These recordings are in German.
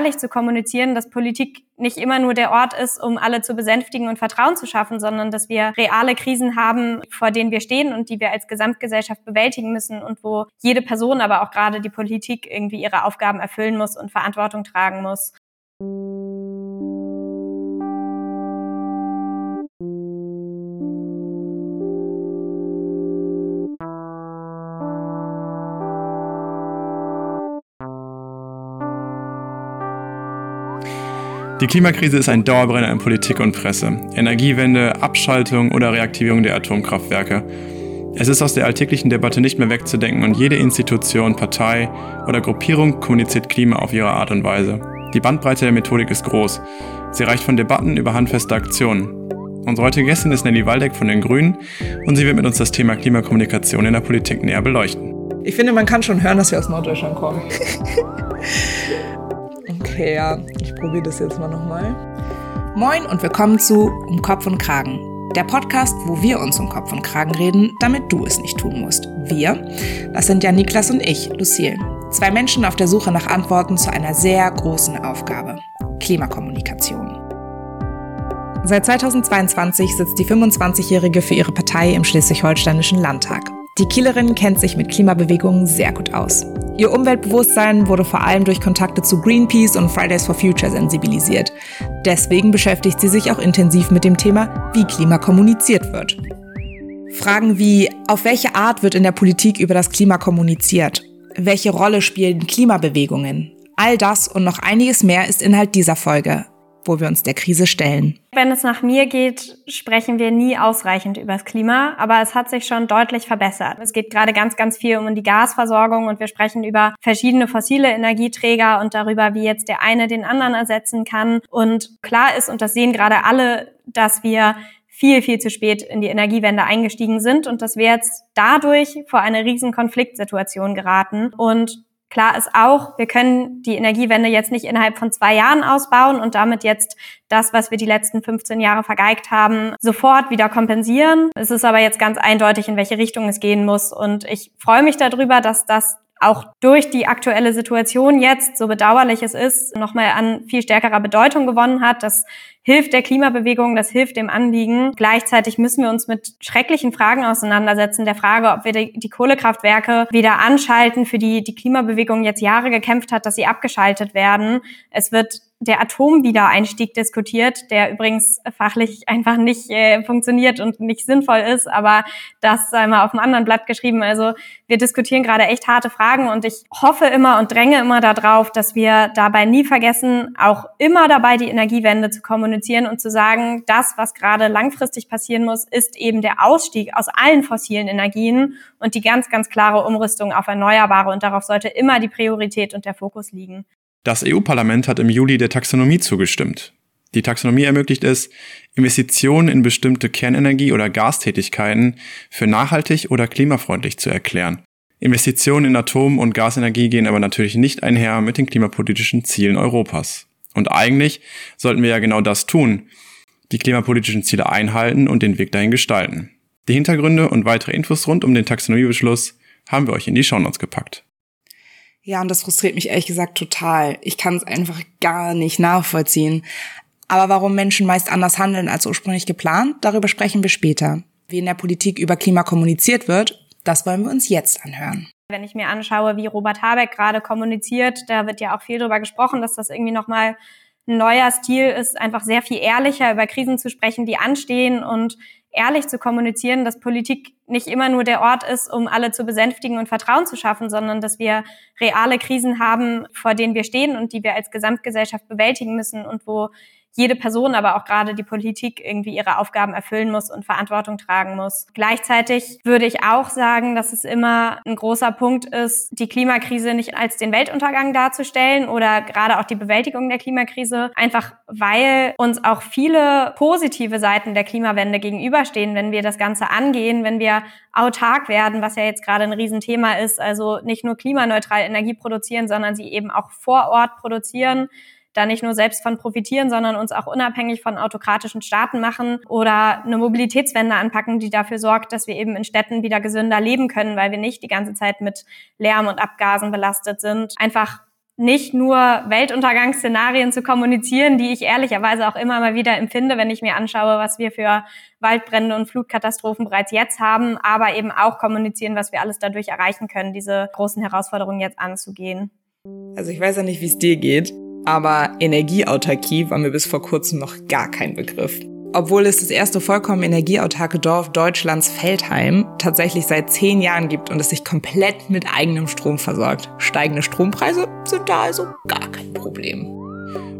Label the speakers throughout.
Speaker 1: ehrlich zu kommunizieren, dass Politik nicht immer nur der Ort ist, um alle zu besänftigen und Vertrauen zu schaffen, sondern dass wir reale Krisen haben, vor denen wir stehen und die wir als Gesamtgesellschaft bewältigen müssen und wo jede Person, aber auch gerade die Politik irgendwie ihre Aufgaben erfüllen muss und Verantwortung tragen muss.
Speaker 2: Die Klimakrise ist ein Dauerbrenner in Politik und Presse. Energiewende, Abschaltung oder Reaktivierung der Atomkraftwerke. Es ist aus der alltäglichen Debatte nicht mehr wegzudenken und jede Institution, Partei oder Gruppierung kommuniziert Klima auf ihre Art und Weise. Die Bandbreite der Methodik ist groß. Sie reicht von Debatten über handfeste Aktionen. Unsere heutige Gästin ist Nelly Waldeck von den Grünen und sie wird mit uns das Thema Klimakommunikation in der Politik näher beleuchten.
Speaker 3: Ich finde, man kann schon hören, dass wir aus Norddeutschland kommen. Okay, ja, ich probiere das jetzt mal nochmal.
Speaker 4: Moin und willkommen zu Um Kopf und Kragen. Der Podcast, wo wir uns um Kopf und Kragen reden, damit du es nicht tun musst. Wir, das sind ja Niklas und ich, Lucille. Zwei Menschen auf der Suche nach Antworten zu einer sehr großen Aufgabe. Klimakommunikation. Seit 2022 sitzt die 25-Jährige für ihre Partei im schleswig-holsteinischen Landtag. Die Kielerin kennt sich mit Klimabewegungen sehr gut aus. Ihr Umweltbewusstsein wurde vor allem durch Kontakte zu Greenpeace und Fridays for Future sensibilisiert. Deswegen beschäftigt sie sich auch intensiv mit dem Thema, wie Klima kommuniziert wird. Fragen wie, auf welche Art wird in der Politik über das Klima kommuniziert? Welche Rolle spielen Klimabewegungen? All das und noch einiges mehr ist Inhalt dieser Folge wo wir uns der Krise stellen.
Speaker 1: Wenn es nach mir geht, sprechen wir nie ausreichend über das Klima, aber es hat sich schon deutlich verbessert. Es geht gerade ganz, ganz viel um die Gasversorgung und wir sprechen über verschiedene fossile Energieträger und darüber, wie jetzt der eine den anderen ersetzen kann. Und klar ist, und das sehen gerade alle, dass wir viel, viel zu spät in die Energiewende eingestiegen sind und dass wir jetzt dadurch vor eine riesen Konfliktsituation geraten. Und Klar ist auch, wir können die Energiewende jetzt nicht innerhalb von zwei Jahren ausbauen und damit jetzt das, was wir die letzten 15 Jahre vergeigt haben, sofort wieder kompensieren. Es ist aber jetzt ganz eindeutig, in welche Richtung es gehen muss. Und ich freue mich darüber, dass das auch durch die aktuelle Situation jetzt, so bedauerlich es ist, nochmal an viel stärkerer Bedeutung gewonnen hat. Das hilft der Klimabewegung, das hilft dem Anliegen. Gleichzeitig müssen wir uns mit schrecklichen Fragen auseinandersetzen. Der Frage, ob wir die, Kohlekraftwerke wieder anschalten, für die die Klimabewegung jetzt Jahre gekämpft hat, dass sie abgeschaltet werden. Es wird der Atomwiedereinstieg diskutiert, der übrigens fachlich einfach nicht äh, funktioniert und nicht sinnvoll ist, aber das sei mal auf einem anderen Blatt geschrieben. Also wir diskutieren gerade echt harte Fragen und ich hoffe immer und dränge immer darauf, dass wir dabei nie vergessen, auch immer dabei die Energiewende zu kommunizieren und zu sagen, das, was gerade langfristig passieren muss, ist eben der Ausstieg aus allen fossilen Energien und die ganz, ganz klare Umrüstung auf Erneuerbare und darauf sollte immer die Priorität und der Fokus liegen.
Speaker 2: Das EU-Parlament hat im Juli der Taxonomie zugestimmt. Die Taxonomie ermöglicht es, Investitionen in bestimmte Kernenergie- oder Gastätigkeiten für nachhaltig oder klimafreundlich zu erklären. Investitionen in Atom- und Gasenergie gehen aber natürlich nicht einher mit den klimapolitischen Zielen Europas. Und eigentlich sollten wir ja genau das tun, die klimapolitischen Ziele einhalten und den Weg dahin gestalten. Die Hintergründe und weitere Infos rund um den Taxonomiebeschluss haben wir euch in die Shownotes gepackt.
Speaker 3: Ja, und das frustriert mich ehrlich gesagt total. Ich kann es einfach gar nicht nachvollziehen. Aber warum Menschen meist anders handeln als ursprünglich geplant, darüber sprechen wir später. Wie in der Politik über Klima kommuniziert wird, das wollen wir uns jetzt anhören.
Speaker 1: Wenn ich mir anschaue, wie Robert Habeck gerade kommuniziert, da wird ja auch viel darüber gesprochen, dass das irgendwie nochmal ein neuer Stil ist, einfach sehr viel ehrlicher über Krisen zu sprechen, die anstehen und ehrlich zu kommunizieren, dass Politik nicht immer nur der Ort ist, um alle zu besänftigen und Vertrauen zu schaffen, sondern dass wir reale Krisen haben, vor denen wir stehen und die wir als Gesamtgesellschaft bewältigen müssen und wo jede Person, aber auch gerade die Politik irgendwie ihre Aufgaben erfüllen muss und Verantwortung tragen muss. Gleichzeitig würde ich auch sagen, dass es immer ein großer Punkt ist, die Klimakrise nicht als den Weltuntergang darzustellen oder gerade auch die Bewältigung der Klimakrise, einfach weil uns auch viele positive Seiten der Klimawende gegenüberstehen, wenn wir das Ganze angehen, wenn wir autark werden, was ja jetzt gerade ein Riesenthema ist, also nicht nur klimaneutral Energie produzieren, sondern sie eben auch vor Ort produzieren da nicht nur selbst von profitieren, sondern uns auch unabhängig von autokratischen Staaten machen oder eine Mobilitätswende anpacken, die dafür sorgt, dass wir eben in Städten wieder gesünder leben können, weil wir nicht die ganze Zeit mit Lärm und Abgasen belastet sind. Einfach nicht nur Weltuntergangsszenarien zu kommunizieren, die ich ehrlicherweise auch immer mal wieder empfinde, wenn ich mir anschaue, was wir für Waldbrände und Flutkatastrophen bereits jetzt haben, aber eben auch kommunizieren, was wir alles dadurch erreichen können, diese großen Herausforderungen jetzt anzugehen.
Speaker 3: Also ich weiß ja nicht, wie es dir geht, aber Energieautarkie war mir bis vor kurzem noch gar kein Begriff. Obwohl es das erste vollkommen energieautarke Dorf Deutschlands Feldheim tatsächlich seit zehn Jahren gibt und es sich komplett mit eigenem Strom versorgt. Steigende Strompreise sind da also gar kein Problem.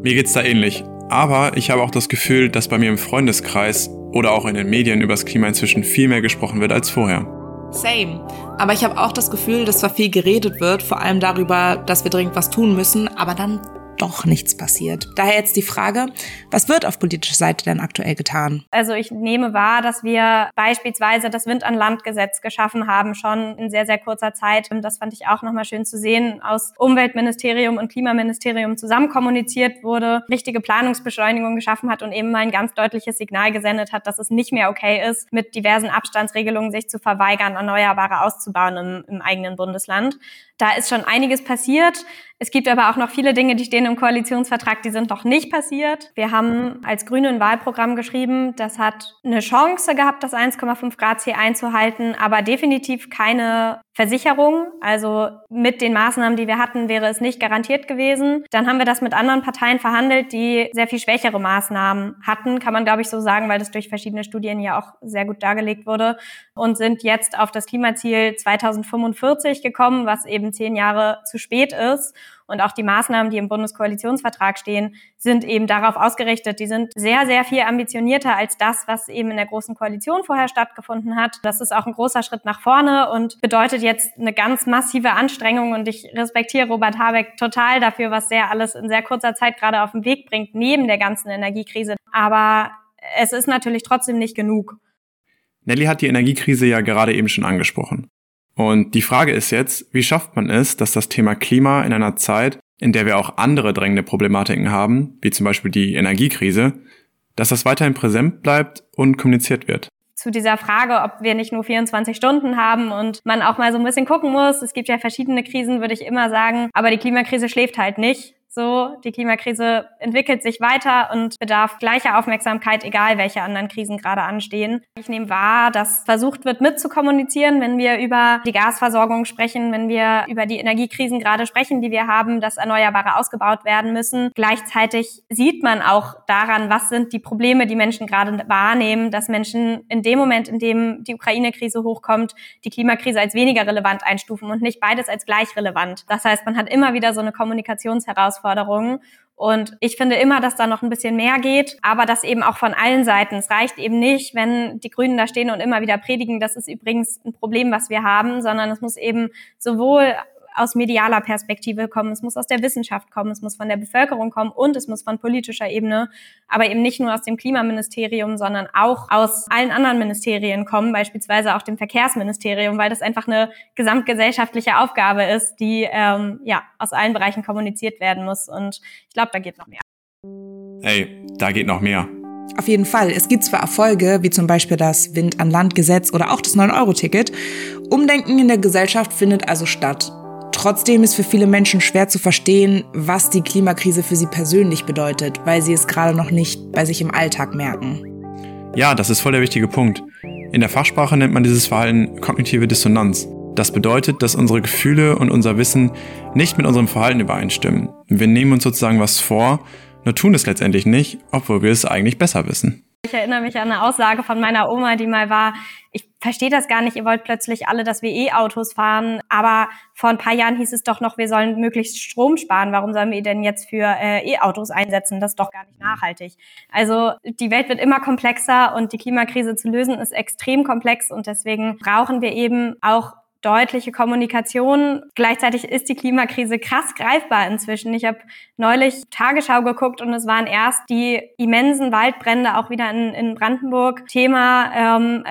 Speaker 2: Mir geht's da ähnlich. Aber ich habe auch das Gefühl, dass bei mir im Freundeskreis oder auch in den Medien über das Klima inzwischen viel mehr gesprochen wird als vorher.
Speaker 3: Same. Aber ich habe auch das Gefühl, dass zwar viel geredet wird, vor allem darüber, dass wir dringend was tun müssen, aber dann doch nichts passiert. Daher jetzt die Frage, was wird auf politischer Seite denn aktuell getan?
Speaker 1: Also ich nehme wahr, dass wir beispielsweise das Wind an Land Gesetz geschaffen haben, schon in sehr, sehr kurzer Zeit. Das fand ich auch nochmal schön zu sehen. Aus Umweltministerium und Klimaministerium zusammen kommuniziert wurde, richtige Planungsbeschleunigung geschaffen hat und eben mal ein ganz deutliches Signal gesendet hat, dass es nicht mehr okay ist, mit diversen Abstandsregelungen sich zu verweigern, Erneuerbare auszubauen im, im eigenen Bundesland. Da ist schon einiges passiert. Es gibt aber auch noch viele Dinge, die stehen im Koalitionsvertrag, die sind noch nicht passiert. Wir haben als Grüne ein Wahlprogramm geschrieben, das hat eine Chance gehabt, das 1,5 Grad Ziel einzuhalten, aber definitiv keine Versicherung. Also mit den Maßnahmen, die wir hatten, wäre es nicht garantiert gewesen. Dann haben wir das mit anderen Parteien verhandelt, die sehr viel schwächere Maßnahmen hatten, kann man glaube ich so sagen, weil das durch verschiedene Studien ja auch sehr gut dargelegt wurde und sind jetzt auf das Klimaziel 2045 gekommen, was eben zehn Jahre zu spät ist. Und auch die Maßnahmen, die im Bundeskoalitionsvertrag stehen, sind eben darauf ausgerichtet. Die sind sehr, sehr viel ambitionierter als das, was eben in der Großen Koalition vorher stattgefunden hat. Das ist auch ein großer Schritt nach vorne und bedeutet jetzt eine ganz massive Anstrengung. Und ich respektiere Robert Habeck total dafür, was der alles in sehr kurzer Zeit gerade auf den Weg bringt, neben der ganzen Energiekrise. Aber es ist natürlich trotzdem nicht genug.
Speaker 2: Nelly hat die Energiekrise ja gerade eben schon angesprochen. Und die Frage ist jetzt, wie schafft man es, dass das Thema Klima in einer Zeit, in der wir auch andere drängende Problematiken haben, wie zum Beispiel die Energiekrise, dass das weiterhin präsent bleibt und kommuniziert wird?
Speaker 1: zu dieser Frage, ob wir nicht nur 24 Stunden haben und man auch mal so ein bisschen gucken muss. Es gibt ja verschiedene Krisen, würde ich immer sagen. Aber die Klimakrise schläft halt nicht. So, die Klimakrise entwickelt sich weiter und bedarf gleicher Aufmerksamkeit, egal welche anderen Krisen gerade anstehen. Ich nehme wahr, dass versucht wird mitzukommunizieren, wenn wir über die Gasversorgung sprechen, wenn wir über die Energiekrisen gerade sprechen, die wir haben, dass Erneuerbare ausgebaut werden müssen. Gleichzeitig sieht man auch daran, was sind die Probleme, die Menschen gerade wahrnehmen, dass Menschen in dem Moment, in dem die Ukraine-Krise hochkommt, die Klimakrise als weniger relevant einstufen und nicht beides als gleich relevant. Das heißt, man hat immer wieder so eine Kommunikationsherausforderung Herausforderungen. Und ich finde immer, dass da noch ein bisschen mehr geht, aber das eben auch von allen Seiten. Es reicht eben nicht, wenn die Grünen da stehen und immer wieder predigen, das ist übrigens ein Problem, was wir haben, sondern es muss eben sowohl aus medialer Perspektive kommen, es muss aus der Wissenschaft kommen, es muss von der Bevölkerung kommen und es muss von politischer Ebene, aber eben nicht nur aus dem Klimaministerium, sondern auch aus allen anderen Ministerien kommen, beispielsweise auch dem Verkehrsministerium, weil das einfach eine gesamtgesellschaftliche Aufgabe ist, die ähm, ja aus allen Bereichen kommuniziert werden muss. Und ich glaube, da geht noch mehr.
Speaker 2: Ey, da geht noch mehr.
Speaker 3: Auf jeden Fall. Es gibt zwar Erfolge, wie zum Beispiel das Wind an Land Gesetz oder auch das 9-Euro-Ticket. Umdenken in der Gesellschaft findet also statt. Trotzdem ist für viele Menschen schwer zu verstehen, was die Klimakrise für sie persönlich bedeutet, weil sie es gerade noch nicht bei sich im Alltag merken.
Speaker 2: Ja, das ist voll der wichtige Punkt. In der Fachsprache nennt man dieses Verhalten kognitive Dissonanz. Das bedeutet, dass unsere Gefühle und unser Wissen nicht mit unserem Verhalten übereinstimmen. Wir nehmen uns sozusagen was vor, nur tun es letztendlich nicht, obwohl wir es eigentlich besser wissen.
Speaker 1: Ich erinnere mich an eine Aussage von meiner Oma, die mal war, ich verstehe das gar nicht, ihr wollt plötzlich alle, dass wir E-Autos fahren, aber vor ein paar Jahren hieß es doch noch, wir sollen möglichst Strom sparen. Warum sollen wir denn jetzt für äh, E-Autos einsetzen? Das ist doch gar nicht nachhaltig. Also die Welt wird immer komplexer und die Klimakrise zu lösen ist extrem komplex und deswegen brauchen wir eben auch deutliche Kommunikation. Gleichzeitig ist die Klimakrise krass greifbar inzwischen. Ich habe neulich Tagesschau geguckt und es waren erst die immensen Waldbrände auch wieder in, in Brandenburg. Thema ähm,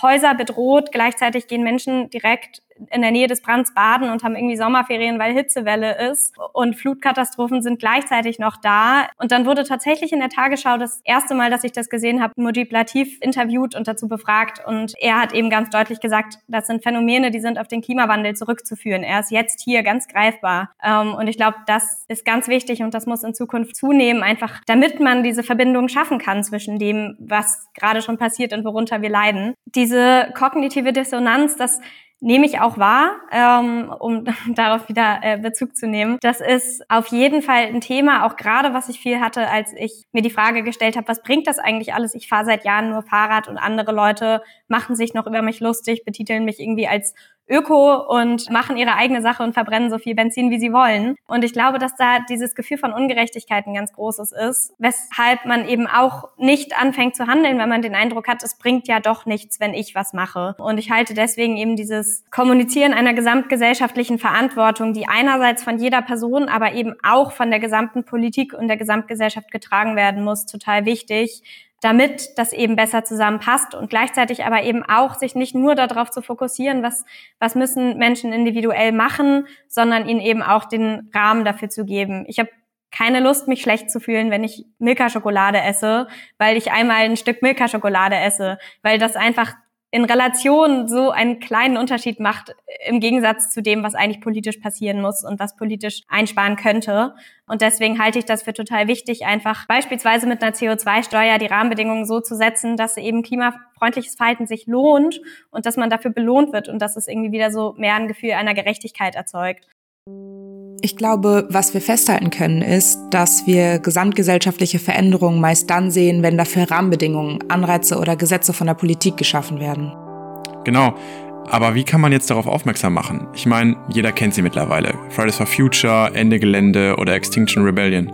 Speaker 1: Häuser bedroht. Gleichzeitig gehen Menschen direkt in der Nähe des Brands baden und haben irgendwie Sommerferien, weil Hitzewelle ist. Und Flutkatastrophen sind gleichzeitig noch da. Und dann wurde tatsächlich in der Tagesschau das erste Mal, dass ich das gesehen habe, Mujib Latif interviewt und dazu befragt. Und er hat eben ganz deutlich gesagt, das sind Phänomene, die sind auf den Klimawandel zurückzuführen. Er ist jetzt hier ganz greifbar. Ähm, und ich glaube, das ist ganz wichtig und das muss in Zukunft zunehmen, einfach damit man diese Verbindung schaffen kann zwischen dem, was gerade schon passiert und worunter wir leiden. Diese kognitive Dissonanz, das nehme ich auch wahr, ähm, um darauf wieder äh, Bezug zu nehmen. Das ist auf jeden Fall ein Thema, auch gerade was ich viel hatte, als ich mir die Frage gestellt habe, was bringt das eigentlich alles? Ich fahre seit Jahren nur Fahrrad und andere Leute machen sich noch über mich lustig, betiteln mich irgendwie als öko und machen ihre eigene Sache und verbrennen so viel Benzin, wie sie wollen. Und ich glaube, dass da dieses Gefühl von Ungerechtigkeit ein ganz großes ist, weshalb man eben auch nicht anfängt zu handeln, wenn man den Eindruck hat, es bringt ja doch nichts, wenn ich was mache. Und ich halte deswegen eben dieses Kommunizieren einer gesamtgesellschaftlichen Verantwortung, die einerseits von jeder Person, aber eben auch von der gesamten Politik und der Gesamtgesellschaft getragen werden muss, total wichtig damit das eben besser zusammenpasst und gleichzeitig aber eben auch sich nicht nur darauf zu fokussieren, was, was müssen Menschen individuell machen, sondern ihnen eben auch den Rahmen dafür zu geben. Ich habe keine Lust, mich schlecht zu fühlen, wenn ich Milka-Schokolade esse, weil ich einmal ein Stück Milka-Schokolade esse, weil das einfach in Relation so einen kleinen Unterschied macht im Gegensatz zu dem, was eigentlich politisch passieren muss und was politisch einsparen könnte. Und deswegen halte ich das für total wichtig, einfach beispielsweise mit einer CO2-Steuer die Rahmenbedingungen so zu setzen, dass eben klimafreundliches Verhalten sich lohnt und dass man dafür belohnt wird und dass es irgendwie wieder so mehr ein Gefühl einer Gerechtigkeit erzeugt.
Speaker 3: Ich glaube, was wir festhalten können, ist, dass wir gesamtgesellschaftliche Veränderungen meist dann sehen, wenn dafür Rahmenbedingungen, Anreize oder Gesetze von der Politik geschaffen werden.
Speaker 2: Genau. Aber wie kann man jetzt darauf aufmerksam machen? Ich meine, jeder kennt sie mittlerweile. Fridays for Future, Ende Gelände oder Extinction Rebellion.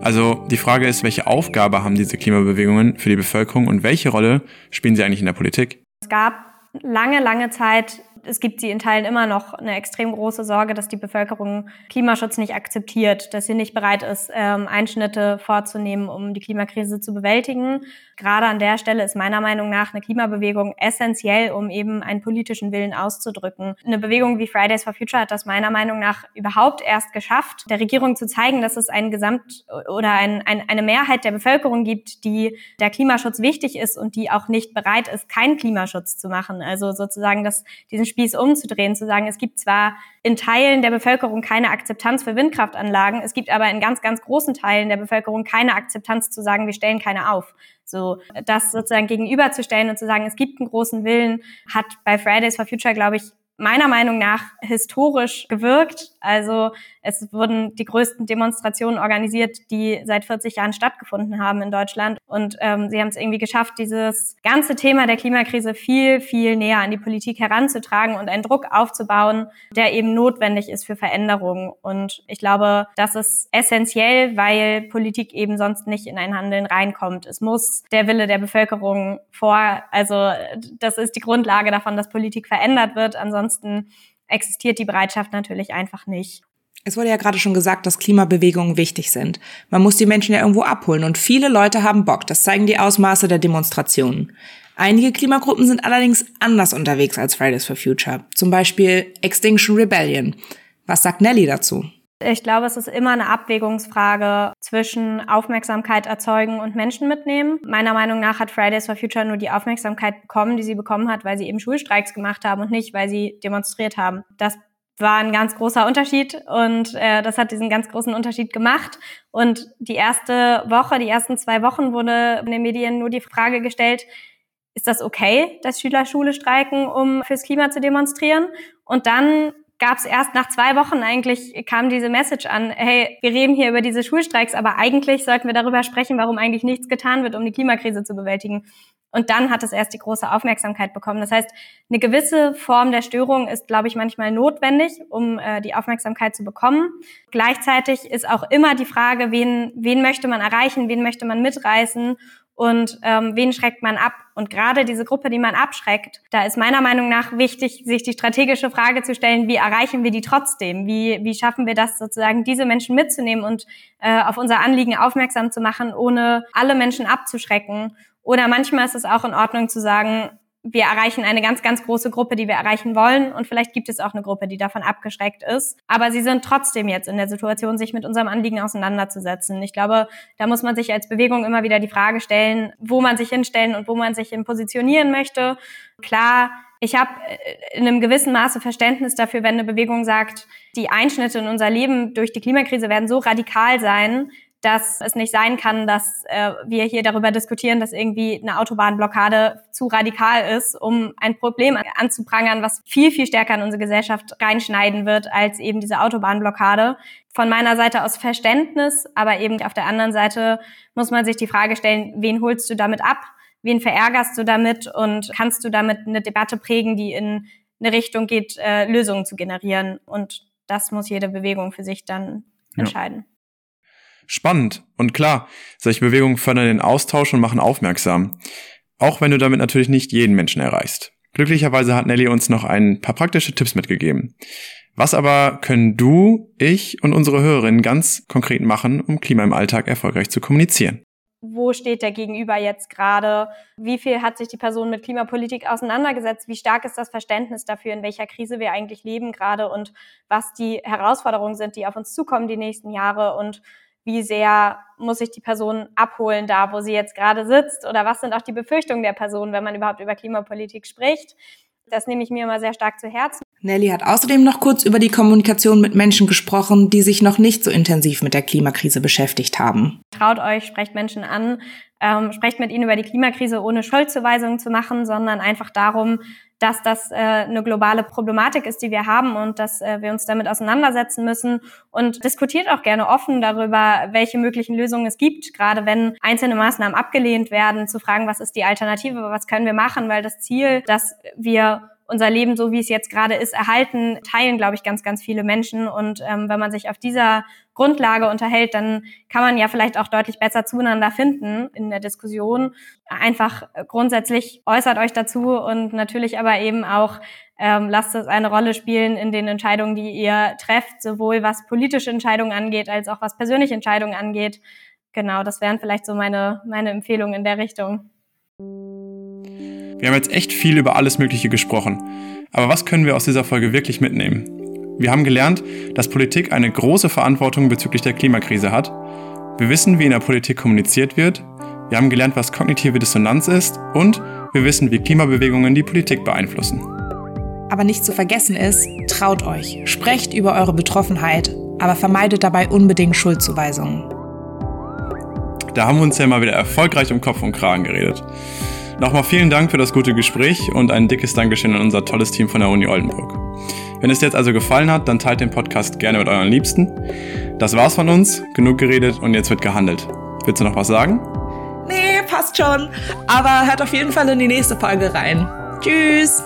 Speaker 2: Also die Frage ist, welche Aufgabe haben diese Klimabewegungen für die Bevölkerung und welche Rolle spielen sie eigentlich in der Politik?
Speaker 1: Es gab lange, lange Zeit es gibt sie in Teilen immer noch eine extrem große Sorge, dass die Bevölkerung Klimaschutz nicht akzeptiert, dass sie nicht bereit ist, ähm, Einschnitte vorzunehmen, um die Klimakrise zu bewältigen. Gerade an der Stelle ist meiner Meinung nach eine Klimabewegung essentiell, um eben einen politischen Willen auszudrücken. Eine Bewegung wie Fridays for Future hat das meiner Meinung nach überhaupt erst geschafft, der Regierung zu zeigen, dass es ein Gesamt oder ein, ein, eine Mehrheit der Bevölkerung gibt, die der Klimaschutz wichtig ist und die auch nicht bereit ist, keinen Klimaschutz zu machen. Also sozusagen, dass diesen Spieß umzudrehen, zu sagen, es gibt zwar in Teilen der Bevölkerung keine Akzeptanz für Windkraftanlagen, es gibt aber in ganz, ganz großen Teilen der Bevölkerung keine Akzeptanz zu sagen, wir stellen keine auf. So, das sozusagen gegenüberzustellen und zu sagen, es gibt einen großen Willen, hat bei Fridays for Future, glaube ich, meiner Meinung nach historisch gewirkt. Also es wurden die größten Demonstrationen organisiert, die seit 40 Jahren stattgefunden haben in Deutschland. Und ähm, sie haben es irgendwie geschafft, dieses ganze Thema der Klimakrise viel, viel näher an die Politik heranzutragen und einen Druck aufzubauen, der eben notwendig ist für Veränderungen. Und ich glaube, das ist essentiell, weil Politik eben sonst nicht in ein Handeln reinkommt. Es muss der Wille der Bevölkerung vor, also das ist die Grundlage davon, dass Politik verändert wird. Ansonsten existiert die Bereitschaft natürlich einfach nicht.
Speaker 3: Es wurde ja gerade schon gesagt, dass Klimabewegungen wichtig sind. Man muss die Menschen ja irgendwo abholen und viele Leute haben Bock. Das zeigen die Ausmaße der Demonstrationen. Einige Klimagruppen sind allerdings anders unterwegs als Fridays for Future. Zum Beispiel Extinction Rebellion. Was sagt Nelly dazu?
Speaker 1: Ich glaube, es ist immer eine Abwägungsfrage zwischen Aufmerksamkeit erzeugen und Menschen mitnehmen. Meiner Meinung nach hat Fridays for Future nur die Aufmerksamkeit bekommen, die sie bekommen hat, weil sie eben Schulstreiks gemacht haben und nicht, weil sie demonstriert haben. Das war ein ganz großer Unterschied und äh, das hat diesen ganz großen Unterschied gemacht. Und die erste Woche, die ersten zwei Wochen wurde in den Medien nur die Frage gestellt, ist das okay, dass Schüler Schule streiken, um fürs Klima zu demonstrieren? Und dann gab es erst nach zwei Wochen eigentlich, kam diese Message an, hey, wir reden hier über diese Schulstreiks, aber eigentlich sollten wir darüber sprechen, warum eigentlich nichts getan wird, um die Klimakrise zu bewältigen. Und dann hat es erst die große Aufmerksamkeit bekommen. Das heißt, eine gewisse Form der Störung ist, glaube ich, manchmal notwendig, um äh, die Aufmerksamkeit zu bekommen. Gleichzeitig ist auch immer die Frage, wen, wen möchte man erreichen, wen möchte man mitreißen und ähm, wen schreckt man ab. Und gerade diese Gruppe, die man abschreckt, da ist meiner Meinung nach wichtig, sich die strategische Frage zu stellen, wie erreichen wir die trotzdem? Wie, wie schaffen wir das sozusagen, diese Menschen mitzunehmen und äh, auf unser Anliegen aufmerksam zu machen, ohne alle Menschen abzuschrecken? Oder manchmal ist es auch in Ordnung zu sagen, wir erreichen eine ganz, ganz große Gruppe, die wir erreichen wollen. Und vielleicht gibt es auch eine Gruppe, die davon abgeschreckt ist. Aber sie sind trotzdem jetzt in der Situation, sich mit unserem Anliegen auseinanderzusetzen. Ich glaube, da muss man sich als Bewegung immer wieder die Frage stellen, wo man sich hinstellen und wo man sich hin positionieren möchte. Klar, ich habe äh, in einem gewissen Maße Verständnis dafür, wenn eine Bewegung sagt, die Einschnitte in unser Leben durch die Klimakrise werden so radikal sein, dass es nicht sein kann, dass äh, wir hier darüber diskutieren, dass irgendwie eine Autobahnblockade zu radikal ist, um ein Problem anzuprangern, was viel, viel stärker in unsere Gesellschaft reinschneiden wird als eben diese Autobahnblockade. Von meiner Seite aus Verständnis, aber eben auf der anderen Seite muss man sich die Frage stellen, wen holst du damit ab? Wen verärgerst du damit? Und kannst du damit eine Debatte prägen, die in eine Richtung geht, äh, Lösungen zu generieren? Und das muss jede Bewegung für sich dann entscheiden. Ja.
Speaker 2: Spannend. Und klar, solche Bewegungen fördern den Austausch und machen aufmerksam. Auch wenn du damit natürlich nicht jeden Menschen erreichst. Glücklicherweise hat Nelly uns noch ein paar praktische Tipps mitgegeben. Was aber können du, ich und unsere Hörerinnen ganz konkret machen, um Klima im Alltag erfolgreich zu kommunizieren?
Speaker 1: Wo steht der Gegenüber jetzt gerade? Wie viel hat sich die Person mit Klimapolitik auseinandergesetzt? Wie stark ist das Verständnis dafür, in welcher Krise wir eigentlich leben gerade und was die Herausforderungen sind, die auf uns zukommen die nächsten Jahre und wie sehr muss ich die Person abholen da, wo sie jetzt gerade sitzt oder was sind auch die Befürchtungen der Person, wenn man überhaupt über Klimapolitik spricht. Das nehme ich mir immer sehr stark zu Herzen.
Speaker 3: Nelly hat außerdem noch kurz über die Kommunikation mit Menschen gesprochen, die sich noch nicht so intensiv mit der Klimakrise beschäftigt haben.
Speaker 1: Traut euch, sprecht Menschen an, ähm, sprecht mit ihnen über die Klimakrise, ohne Schuldzuweisungen zu machen, sondern einfach darum, dass das äh, eine globale Problematik ist, die wir haben und dass äh, wir uns damit auseinandersetzen müssen. Und diskutiert auch gerne offen darüber, welche möglichen Lösungen es gibt, gerade wenn einzelne Maßnahmen abgelehnt werden, zu fragen, was ist die Alternative, was können wir machen, weil das Ziel, dass wir unser Leben, so wie es jetzt gerade ist, erhalten, teilen, glaube ich, ganz, ganz viele Menschen. Und ähm, wenn man sich auf dieser Grundlage unterhält, dann kann man ja vielleicht auch deutlich besser zueinander finden in der Diskussion. Einfach grundsätzlich äußert euch dazu und natürlich aber eben auch ähm, lasst es eine Rolle spielen in den Entscheidungen, die ihr trefft, sowohl was politische Entscheidungen angeht, als auch was persönliche Entscheidungen angeht. Genau, das wären vielleicht so meine, meine Empfehlungen in der Richtung.
Speaker 2: Wir haben jetzt echt viel über alles Mögliche gesprochen. Aber was können wir aus dieser Folge wirklich mitnehmen? Wir haben gelernt, dass Politik eine große Verantwortung bezüglich der Klimakrise hat. Wir wissen, wie in der Politik kommuniziert wird. Wir haben gelernt, was kognitive Dissonanz ist. Und wir wissen, wie Klimabewegungen die Politik beeinflussen.
Speaker 3: Aber nicht zu vergessen ist, traut euch, sprecht über eure Betroffenheit, aber vermeidet dabei unbedingt Schuldzuweisungen.
Speaker 2: Da haben wir uns ja mal wieder erfolgreich um Kopf und Kragen geredet. Nochmal vielen Dank für das gute Gespräch und ein dickes Dankeschön an unser tolles Team von der Uni Oldenburg. Wenn es dir jetzt also gefallen hat, dann teilt den Podcast gerne mit euren Liebsten. Das war's von uns, genug geredet und jetzt wird gehandelt. Willst du noch was sagen?
Speaker 3: Nee, passt schon. Aber hört auf jeden Fall in die nächste Folge rein. Tschüss!